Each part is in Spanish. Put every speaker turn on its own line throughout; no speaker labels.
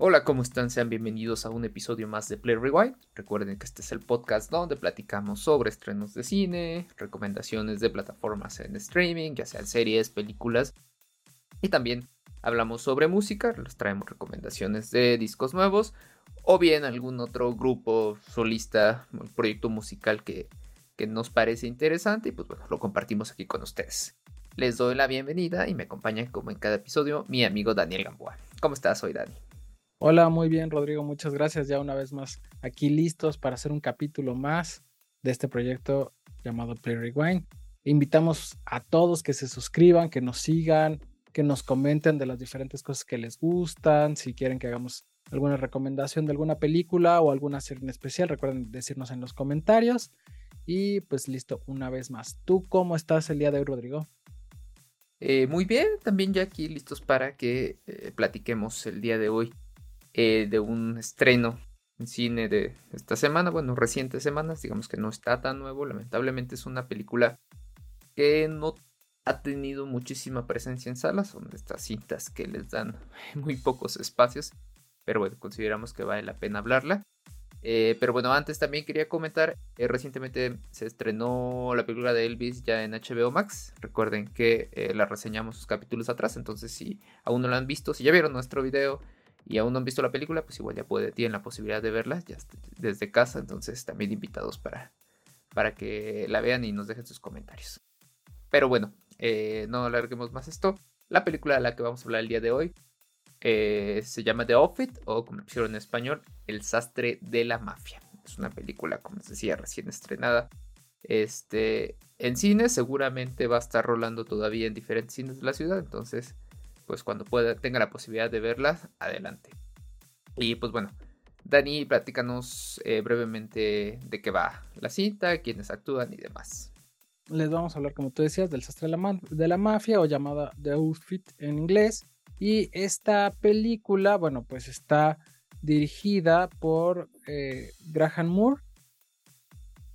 Hola, ¿cómo están? Sean bienvenidos a un episodio más de Play Rewind. Recuerden que este es el podcast donde platicamos sobre estrenos de cine, recomendaciones de plataformas en streaming, ya sean series, películas, y también hablamos sobre música, les traemos recomendaciones de discos nuevos o bien algún otro grupo solista, proyecto musical que, nos parece interesante y pues bueno, lo compartimos aquí con ustedes. Les doy la bienvenida y me acompaña como en cada episodio mi amigo Daniel Gamboa. ¿Cómo estás hoy, Dani?
Hola, muy bien, Rodrigo. Muchas gracias. Ya una vez más aquí listos para hacer un capítulo más de este proyecto llamado Play Rewind. Invitamos a todos que se suscriban, que nos sigan, que nos comenten de las diferentes cosas que les gustan, si quieren que hagamos alguna recomendación de alguna película o alguna serie en especial, recuerden decirnos en los comentarios. Y pues listo, una vez más. ¿Tú cómo estás el día de hoy, Rodrigo?
Eh, muy bien, también ya aquí listos para que eh, platiquemos el día de hoy eh, de un estreno en cine de esta semana, bueno, recientes semanas, digamos que no está tan nuevo, lamentablemente es una película que no ha tenido muchísima presencia en salas, son estas cintas que les dan muy pocos espacios, pero bueno, consideramos que vale la pena hablarla. Eh, pero bueno, antes también quería comentar, eh, recientemente se estrenó la película de Elvis ya en HBO Max. Recuerden que la reseñamos sus capítulos atrás, entonces si aún no la han visto, si ya vieron nuestro video y aún no han visto la película, pues igual ya puede, tienen la posibilidad de verla ya desde casa, entonces también invitados para, para que la vean y nos dejen sus comentarios. Pero bueno, eh, no alarguemos más esto. La película de la que vamos a hablar el día de hoy eh, se llama The Outfit, o como pusieron en español, El sastre de la mafia. Es una película, como les decía, recién estrenada. Este, en cine seguramente va a estar rolando todavía en diferentes cines de la ciudad, entonces pues cuando pueda, tenga la posibilidad de verlas, adelante. Y pues bueno, Dani, platícanos eh, brevemente de qué va la cinta, quiénes actúan y demás.
Les vamos a hablar, como tú decías, del sastre de la, mafia o llamada The Outfit en inglés. Y esta película, bueno, pues está dirigida por eh, Graham Moore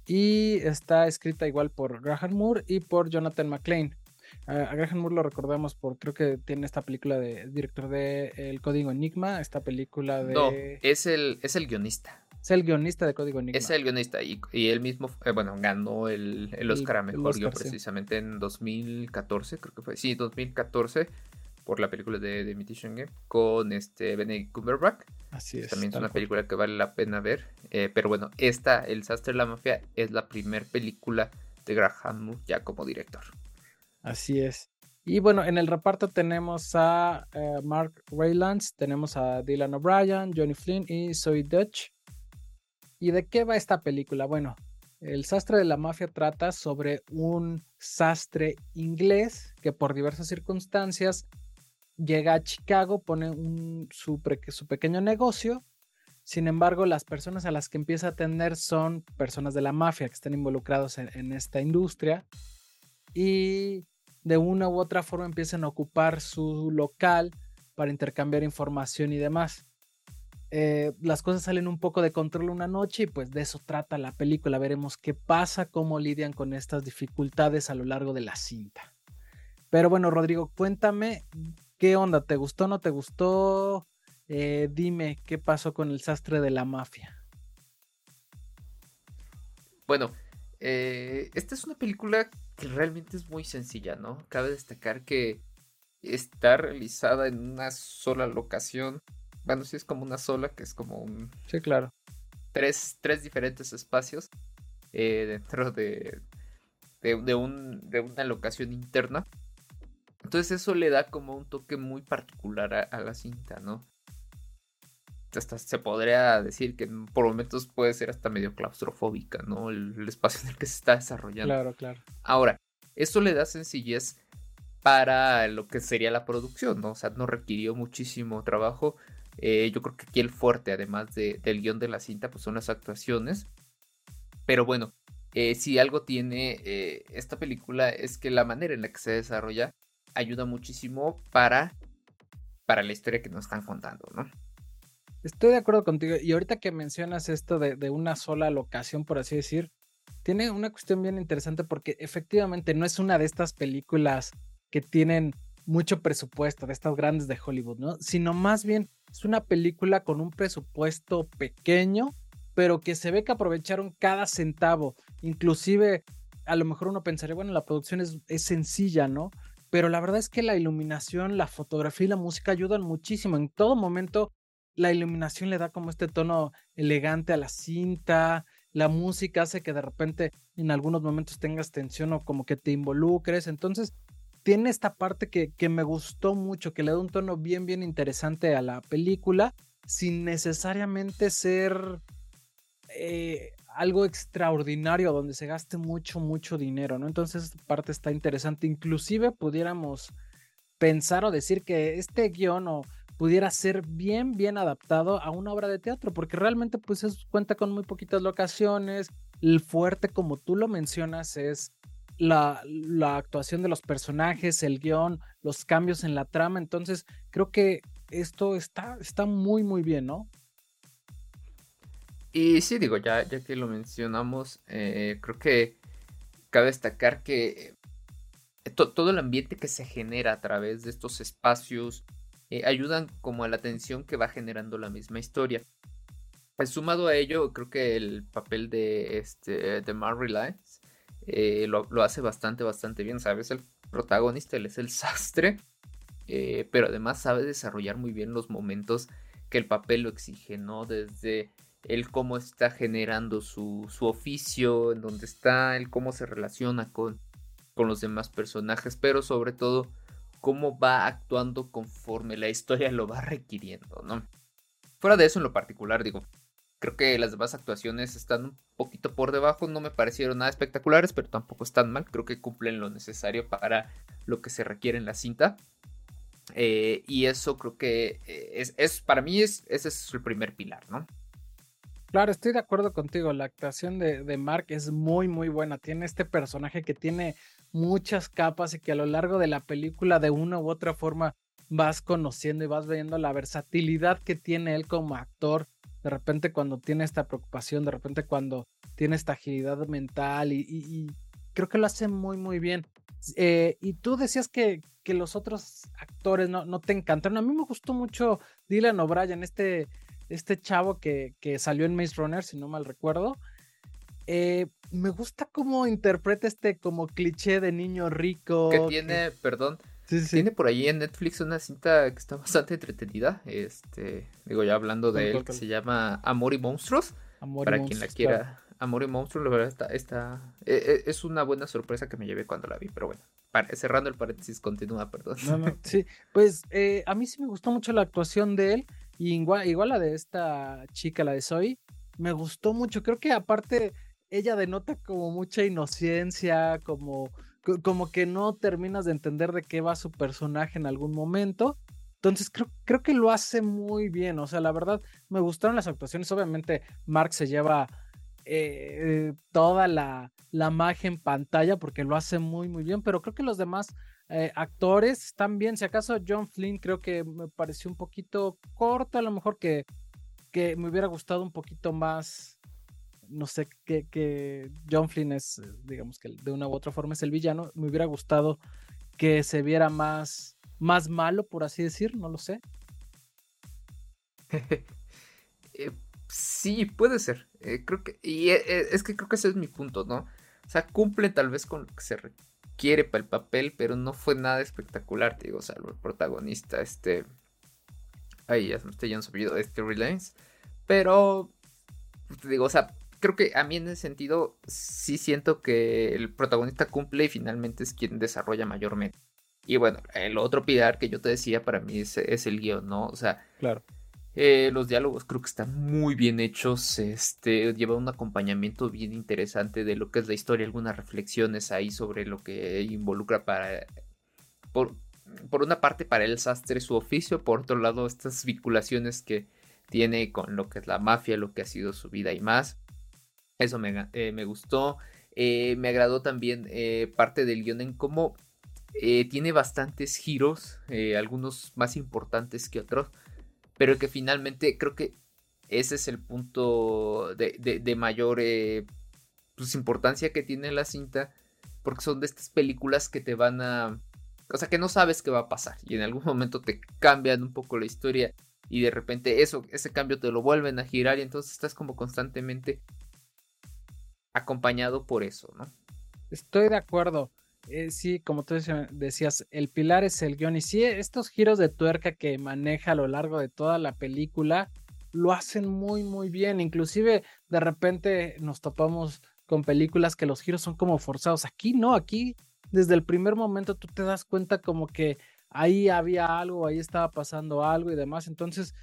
y está escrita igual por Graham Moore y por Jonathan McLean. A, Graham Moore lo recordamos por, creo que tiene esta película de director de El Código Enigma, esta película de...
No, es el, es el guionista.
Es el guionista de Código Enigma.
Es el guionista y, y él mismo, eh, bueno, ganó el, el Oscar a Mejor Guion precisamente en 2014, creo que fue. Sí, 2014 por la película de, de Imitation Game con este Benedict Cumberbatch.
Así es.
También es una película que vale la pena ver. Eh, pero bueno, esta, El Sastre de la Mafia, es la primera película de Graham Moore ya como director.
Así es. Y bueno, en el reparto tenemos a eh, Mark Raylands, tenemos a Dylan O'Brien, Johnny Flynn y Zoe Dutch. ¿Y de qué va esta película? Bueno, el sastre de la mafia trata sobre un sastre inglés que por diversas circunstancias llega a Chicago, pone su, pequeño negocio. Sin embargo, las personas a las que empieza a atender son personas de la mafia que están involucrados en esta industria. Y de una u otra forma empiezan a ocupar su local para intercambiar información y demás. Eh, las cosas salen un poco de control una noche y pues de eso trata la película. Veremos qué pasa, cómo lidian con estas dificultades a lo largo de la cinta. Pero bueno, Rodrigo, cuéntame qué onda, ¿te gustó o no te gustó? Eh, dime qué pasó con el sastre de la mafia.
Bueno, eh, esta es una película que realmente es muy sencilla, ¿no? Cabe destacar que está realizada en una sola locación. Bueno, sí es como una sola, que es como un...
Sí, claro.
Tres, tres diferentes espacios eh, dentro de, de, un, de una locación interna. Entonces eso le da como un toque muy particular a la cinta, ¿no? Hasta se podría decir que por momentos puede ser hasta medio claustrofóbica, ¿no? El, espacio en el que se está desarrollando.
Claro, claro.
Ahora, esto le da sencillez para lo que sería la producción, ¿no? O sea, no requirió muchísimo trabajo. Eh, yo creo que aquí el fuerte, además del guion de la cinta, pues son las actuaciones. Pero bueno, eh, si algo tiene eh, esta película es que la manera en la que se desarrolla ayuda muchísimo para, para la historia que nos están contando, ¿no?
Estoy de acuerdo contigo. Y ahorita que mencionas esto de, una sola locación, por así decir, tiene una cuestión bien interesante porque efectivamente no es una de estas películas que tienen mucho presupuesto, de estas grandes de Hollywood, ¿no? Sino más bien es una película con un presupuesto pequeño, pero que se ve que aprovecharon cada centavo. Inclusive, a lo mejor uno pensaría, bueno, la producción es, es sencilla, ¿no? Pero la verdad es que la iluminación, la fotografía y la música ayudan muchísimo. En todo momento, la iluminación le da como este tono elegante a la cinta, la música hace que de repente en algunos momentos tengas tensión o como que te involucres. Entonces, tiene esta parte que, que me gustó mucho, que le da un tono bien, bien interesante a la película, sin necesariamente ser eh, algo extraordinario donde se gaste mucho, mucho dinero, ¿no? Entonces, esta parte está interesante. Inclusive pudiéramos pensar o decir que este guion o pudiera ser bien, bien adaptado a una obra de teatro, porque realmente pues cuenta con muy poquitas locaciones, el fuerte como tú lo mencionas es la, la, actuación de los personajes, el guion, los cambios en la trama. Entonces, creo que esto está, está muy, muy bien, ¿no?
Y sí, digo, ya, ya que lo mencionamos, eh, creo que cabe destacar que eh, todo el ambiente que se genera a través de estos espacios eh, ayudan como a la tensión que va generando la misma historia. Pues, sumado a ello, creo que el papel de, este, de eh, lo, hace bastante, bastante bien, ¿sabes? El protagonista, él es el sastre, eh, pero además sabe desarrollar muy bien los momentos que el papel lo exige, ¿no? Desde el cómo está generando su, su oficio, en dónde está, el cómo se relaciona con, con los demás personajes, pero sobre todo cómo va actuando conforme la historia lo va requiriendo, ¿no? Fuera de eso en lo particular, digo, Creo que las demás actuaciones están un poquito por debajo, no me parecieron nada espectaculares, pero tampoco están mal. Creo que cumplen lo necesario para lo que se requiere en la cinta. Eh, y eso creo que eh, es, para mí es, ese es el primer pilar, ¿no?
Claro, estoy de acuerdo contigo. La actuación de, de Mark es muy, muy buena. Tiene este personaje que tiene muchas capas y que a lo largo de la película de una u otra forma vas conociendo y vas viendo la versatilidad que tiene él como actor de repente cuando tiene esta preocupación, de repente cuando tiene esta agilidad mental y, creo que lo hace muy, muy bien. Eh, y tú decías que, que los otros actores no, no, te encantaron. A mí me gustó mucho Dylan O'Brien, este, este chavo que, que, salió en Maze Runner, si no mal recuerdo. Eh, me gusta cómo interpreta este como cliché de niño rico.
Que tiene, perdón, tiene por ahí en Netflix una cinta que está bastante entretenida. Este, digo, ya hablando de él, que se llama Amor y Monstruos. para quien la quiera. Amor y Monstruos, la verdad, está, está e, e, es una buena sorpresa que me llevé cuando la vi, pero bueno. cerrando el paréntesis, continúa, perdón.
sí, pues eh, a mí sí me gustó mucho la actuación de él. Y igual, igual la de esta chica, la de Zoe, me gustó mucho. Creo que aparte ella denota como mucha inocencia, como como que no terminas de entender de qué va su personaje en algún momento. Entonces creo, creo que lo hace muy bien. O sea, la verdad, me gustaron las actuaciones. Obviamente, Mark se lleva eh, toda la, la, magia en pantalla porque lo hace muy, muy bien. Pero creo que los demás eh, actores están bien. Si acaso John Flynn creo que me pareció un poquito corto. A lo mejor que, que me hubiera gustado un poquito más no sé, qué que John Flynn es, eh, digamos que de una u otra forma es el villano, me hubiera gustado que se viera más, más malo, por así decir, no lo sé.
Eh, sí, puede ser. Eh, creo que, y es que creo que ese es mi punto, ¿no? O sea, cumple tal vez con lo que se requiere para el papel, pero no fue nada espectacular, te digo, salvo el protagonista, este... Ay, ya se me está yendo su este Reliance. Pero, te digo, o sea, creo que a mí en ese sentido sí siento que el protagonista cumple y finalmente es quien desarrolla mayormente. Y bueno, el otro pilar que yo te decía para mí es, el guion, ¿no? O sea,
claro.
Eh, los diálogos creo que están muy bien hechos. Este lleva un acompañamiento bien interesante de lo que es la historia, algunas reflexiones ahí sobre lo que involucra para. Por, por una parte, para el sastre su oficio, por otro lado, estas vinculaciones que tiene con lo que es la mafia, lo que ha sido su vida y más. Eso me, eh, me gustó. Eh, me agradó también eh, parte del guion en cómo tiene bastantes giros, algunos más importantes que otros, pero que finalmente creo que ese es el punto de, mayor pues, importancia que tiene la cinta, porque son de estas películas que te van a... O sea, que no sabes qué va a pasar y en algún momento te cambian un poco la historia y de repente eso, ese cambio te lo vuelven a girar y entonces estás como constantemente acompañado por eso, ¿no?
Estoy de acuerdo. Eh, sí, como tú decías, el pilar es el guion y sí, estos giros de tuerca que maneja a lo largo de toda la película lo hacen muy, muy bien. Inclusive de repente nos topamos con películas que los giros son como forzados. Aquí no, aquí desde el primer momento tú te das cuenta como que ahí había algo, ahí estaba pasando algo y demás. Entonces,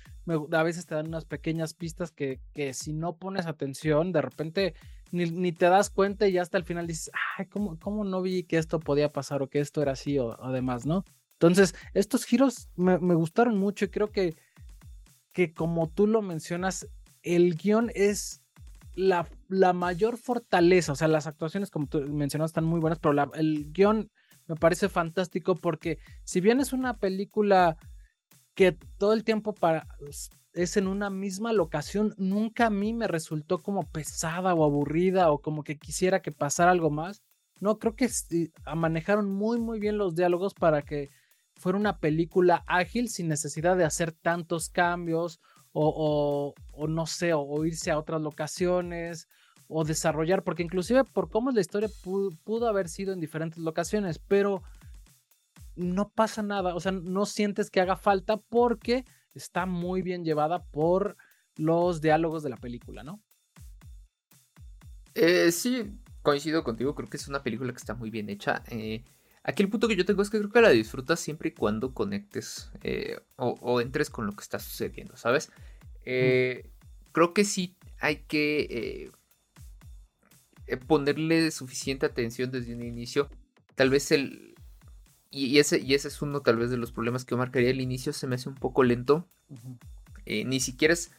a veces te dan unas pequeñas pistas que, que si no pones atención, de repente ni, te das cuenta y ya hasta el final dices, ay, ¿cómo, ¿cómo, no vi que esto podía pasar o que esto era así o, demás, ¿no? Entonces, estos giros me, me, gustaron mucho y creo que, que como tú lo mencionas, el guion es la, la mayor fortaleza, o sea, las actuaciones como tú mencionas están muy buenas, pero el guion me parece fantástico porque si bien es una película que todo el tiempo para, es en una misma locación, nunca a mí me resultó como pesada o aburrida o como que quisiera que pasara algo más. No, creo que manejaron muy muy bien los diálogos para que fuera una película ágil sin necesidad de hacer tantos cambios o, no sé, o, irse a otras locaciones o desarrollar, porque inclusive por cómo es la historia pudo, haber sido en diferentes locaciones, pero no pasa nada, o sea, no sientes que haga falta porque está muy bien llevada por los diálogos de la película, ¿no?
Eh, sí, coincido contigo, creo que es una película que está muy bien hecha. Eh, aquí el punto que yo tengo es que creo que la disfrutas siempre y cuando conectes eh, o, entres con lo que está sucediendo, ¿sabes? Creo que sí hay que eh, ponerle suficiente atención desde un inicio. Tal vez el... Y, ese, y ese es uno tal vez de los problemas que yo marcaría. El inicio se me hace un poco lento. Eh, ni siquiera es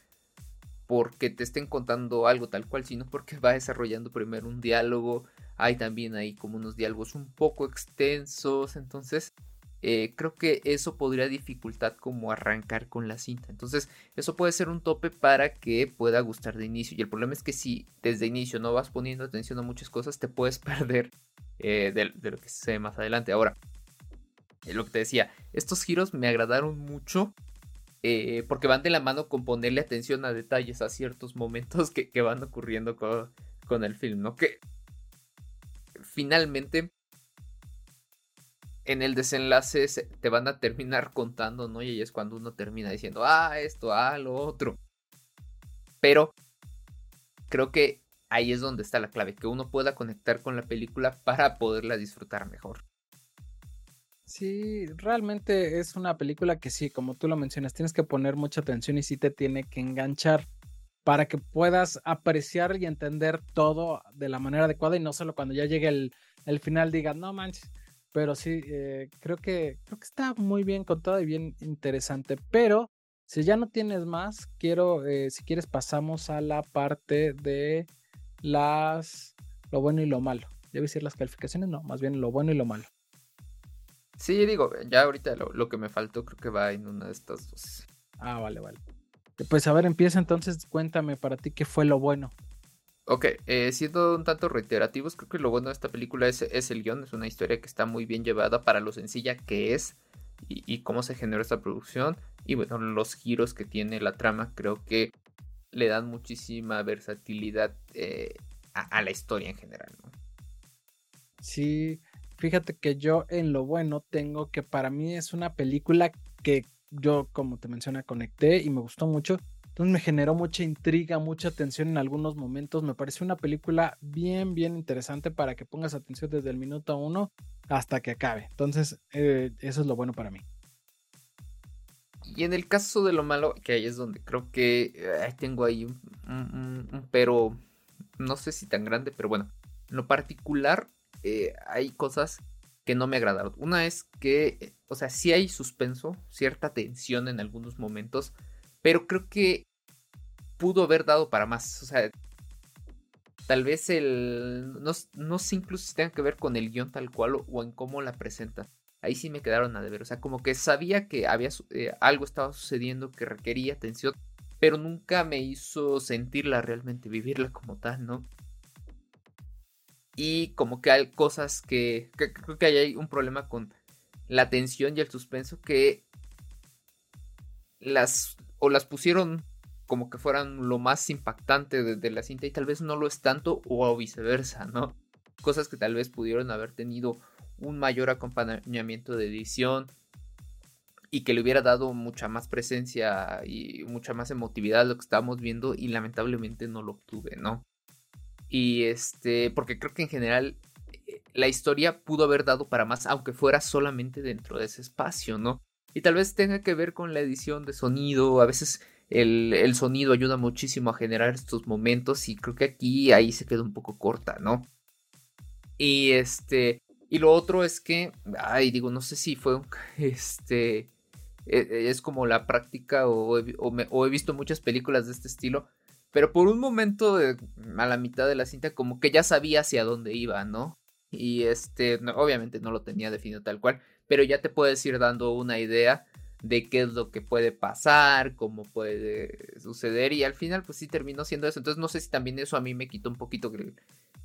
porque te estén contando algo tal cual, sino porque va desarrollando primero un diálogo. Hay también ahí como unos diálogos un poco extensos. Entonces, eh, creo que eso podría dificultar como arrancar con la cinta. Entonces, eso puede ser un tope para que pueda gustar de inicio. Y el problema es que si desde inicio no vas poniendo atención a muchas cosas, te puedes perder eh, de, lo que se ve más adelante. Ahora, eh, lo que te decía, estos giros me agradaron mucho. porque van de la mano con ponerle atención a detalles a ciertos momentos que, van ocurriendo con, el film, ¿no? Que finalmente en el desenlace te van a terminar contando, ¿no? Y es cuando uno termina diciendo, ah, esto, ah, lo otro. Pero creo que ahí es donde está la clave, que uno pueda conectar con la película para poderla disfrutar mejor.
Sí, realmente es una película que sí, como tú lo mencionas, tienes que poner mucha atención y sí te tiene que enganchar para que puedas apreciar y entender todo de la manera adecuada y no solo cuando ya llegue el, el final digas, no manches, pero sí, eh, creo, que, creo que está muy bien contado y bien interesante. Pero si ya no tienes más, quiero, eh, si quieres, pasamos a la parte de las lo bueno y lo malo. Debe decir las calificaciones, no, más bien lo bueno y lo malo.
Sí, digo, ya ahorita lo, que me faltó creo que va en una de estas dos.
Ah, vale, vale. Pues a ver, empieza entonces, cuéntame para ti qué fue lo bueno.
Ok, eh, siendo un tanto reiterativos, creo que lo bueno de esta película es, el guion, es una historia que está muy bien llevada para lo sencilla que es y, cómo se generó esta producción y bueno, los giros que tiene la trama creo que le dan muchísima versatilidad eh, a, la historia en general. ¿no?
Sí, fíjate que yo en lo bueno tengo que para mí es una película que yo, como te menciona, conecté y me gustó mucho entonces me generó mucha intriga, mucha atención en algunos momentos. Me pareció una película bien, bien interesante para que pongas atención desde el minuto uno hasta que acabe. Entonces, eh, eso es lo bueno para mí.
Y en el caso de lo malo, que ahí es donde creo que eh, tengo ahí un, pero, no sé si tan grande, pero bueno, en lo particular eh, hay cosas que no me agradaron. Una es que, o sea, sí hay suspenso, cierta tensión en algunos momentos, pero creo que pudo haber dado para más. O sea, tal vez el. No, sé incluso si tenga que ver con el guion tal cual o, en cómo la presenta. Ahí sí me quedaron a deber. O sea, como que sabía que había eh, algo estaba sucediendo que requería atención, pero nunca me hizo sentirla realmente, vivirla como tal, ¿no? Y como que hay cosas que, creo que hay un problema con la tensión y el suspenso que las o las pusieron como que fueran lo más impactante de, la cinta y tal vez no lo es tanto o viceversa, ¿no? Cosas que tal vez pudieron haber tenido un mayor acompañamiento de edición y que le hubiera dado mucha más presencia y mucha más emotividad a lo que estábamos viendo y lamentablemente no lo obtuve, ¿no? Y este, porque creo que en general eh, la historia pudo haber dado para más, aunque fuera solamente dentro de ese espacio, ¿no? Y tal vez tenga que ver con la edición de sonido, a veces el, sonido ayuda muchísimo a generar estos momentos y creo que aquí ahí se quedó un poco corta, ¿no? Y este, y lo otro es que, ay, digo, no sé si fue un, este, e, e, es como la práctica o, he visto muchas películas de este estilo, pero por un momento a la mitad de la cinta como que ya sabía hacia dónde iba, ¿no? Y este, obviamente no lo tenía definido tal cual, pero ya te puedes ir dando una idea de qué es lo que puede pasar, cómo puede suceder y al final pues sí terminó siendo eso. Entonces no sé si también eso a mí me quitó un poquito,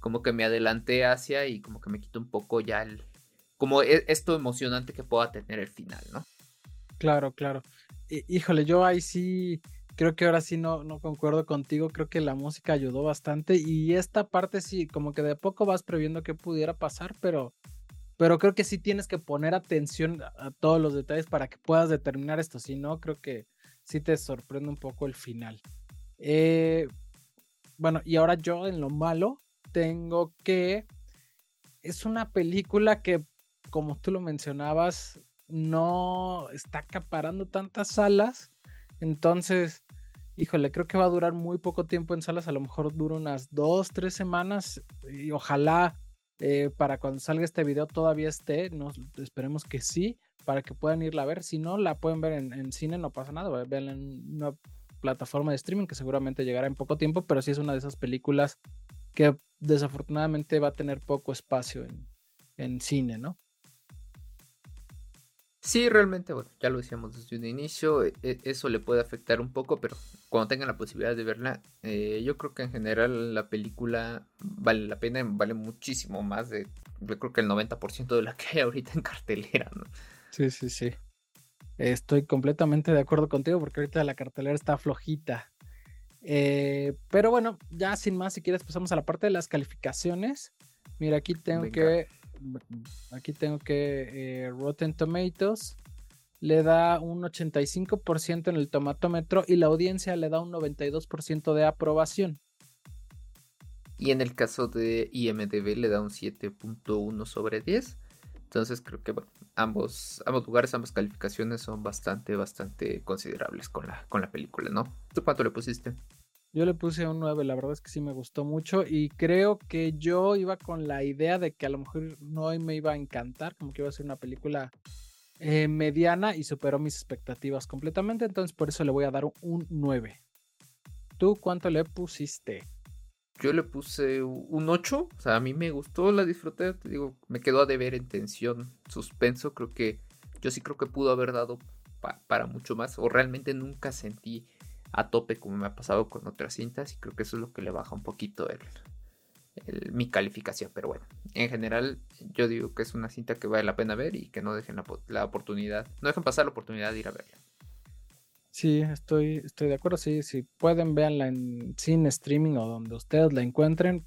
como que me adelanté hacia y como que me quitó un poco ya el, como e, esto emocionante que pueda tener el final, ¿no?
Claro, claro. Híjole, yo ahí sí, creo que ahora sí no, no concuerdo contigo, creo que la música ayudó bastante y esta parte sí, como que de poco vas previendo qué pudiera pasar, pero pero creo que sí tienes que poner atención a todos los detalles para que puedas determinar esto. Si no, creo que sí te sorprende un poco el final. Eh, bueno, y ahora yo en lo malo tengo que... Es una película que, como tú lo mencionabas, no está acaparando tantas salas. Entonces, híjole, creo que va a durar muy poco tiempo en salas. A lo mejor dura unas dos, tres semanas. Y ojalá eh, para cuando salga este video todavía esté, esperemos que sí, para que puedan irla a ver. Si no, la pueden ver en, cine, no pasa nada, veanla en una plataforma de streaming que seguramente llegará en poco tiempo, pero sí es una de esas películas que desafortunadamente va a tener poco espacio en, en cine, ¿no?
Sí, realmente, bueno, ya lo decíamos desde un inicio, e, e, eso le puede afectar un poco, pero cuando tengan la posibilidad de verla, eh, yo creo que en general la película vale la pena, vale muchísimo más de, yo creo que el 90% de la que hay ahorita en cartelera, ¿no?
Sí, sí, sí. Estoy completamente de acuerdo contigo porque ahorita la cartelera está flojita. Eh, pero bueno, ya sin más, si quieres pasamos a la parte de las calificaciones. Mira, aquí tengo que aquí tengo que eh, Rotten Tomatoes le da un 85% en el tomatómetro y la audiencia le da un 92% de aprobación.
Y en el caso de IMDB le da un 7.1 sobre 10. Entonces creo que ambos, ambos lugares, ambas calificaciones son bastante, bastante considerables con la, con la película, ¿no? ¿Tú cuánto le pusiste?
Yo le puse un 9, la verdad es que sí me gustó mucho y creo que yo iba con la idea de que a lo mejor no me iba a encantar, como que iba a ser una película eh, mediana y superó mis expectativas completamente, entonces por eso le voy a dar un 9. ¿Tú cuánto le pusiste?
Yo le puse un 8, o sea, a mí me gustó, la disfruté, te digo, me quedó a deber en tensión, suspenso, creo que yo sí creo que pudo haber dado para mucho más, o realmente nunca sentí a tope como me ha pasado con otras cintas y creo que eso es lo que le baja un poquito el, mi calificación. Pero bueno, en general yo digo que es una cinta que vale la pena ver y que no dejen la, oportunidad, no dejen pasar la oportunidad de ir a verla.
Sí, estoy, estoy de acuerdo. Sí, si pueden, verla en cine, streaming o donde ustedes la encuentren,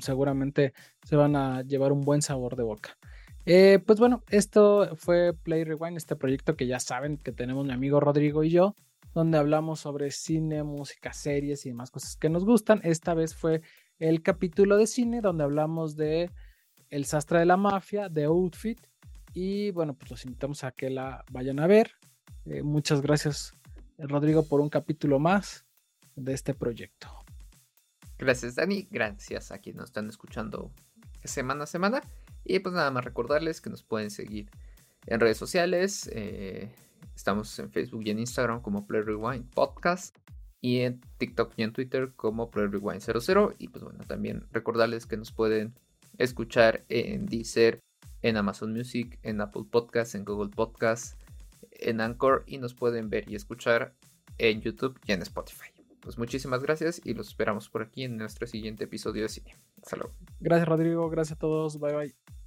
seguramente se van a llevar un buen sabor de boca. Eh, pues bueno, esto fue Play Rewind, este proyecto que ya saben que tenemos mi amigo Rodrigo y yo donde hablamos sobre cine, música, series y demás cosas que nos gustan. Esta vez fue el capítulo de cine donde hablamos de El sastre de la mafia, de Outfit. Y bueno, pues los invitamos a que la vayan a ver. Eh, muchas gracias, Rodrigo, por un capítulo más de este proyecto.
Gracias, Dani. Gracias a quienes nos están escuchando semana a semana. Y pues nada más recordarles que nos pueden seguir en redes sociales. Eh, Estamos en Facebook y en Instagram como Play Rewind Podcast. Y en TikTok y en Twitter como Play Rewind 00. Y pues bueno, también recordarles que nos pueden escuchar en Deezer, en Amazon Music, en Apple Podcasts, en Google Podcasts, en Anchor. Y nos pueden ver y escuchar en YouTube y en Spotify. Pues muchísimas gracias y los esperamos por aquí en nuestro siguiente episodio de cine. Hasta luego.
Gracias Rodrigo, gracias a todos, bye bye.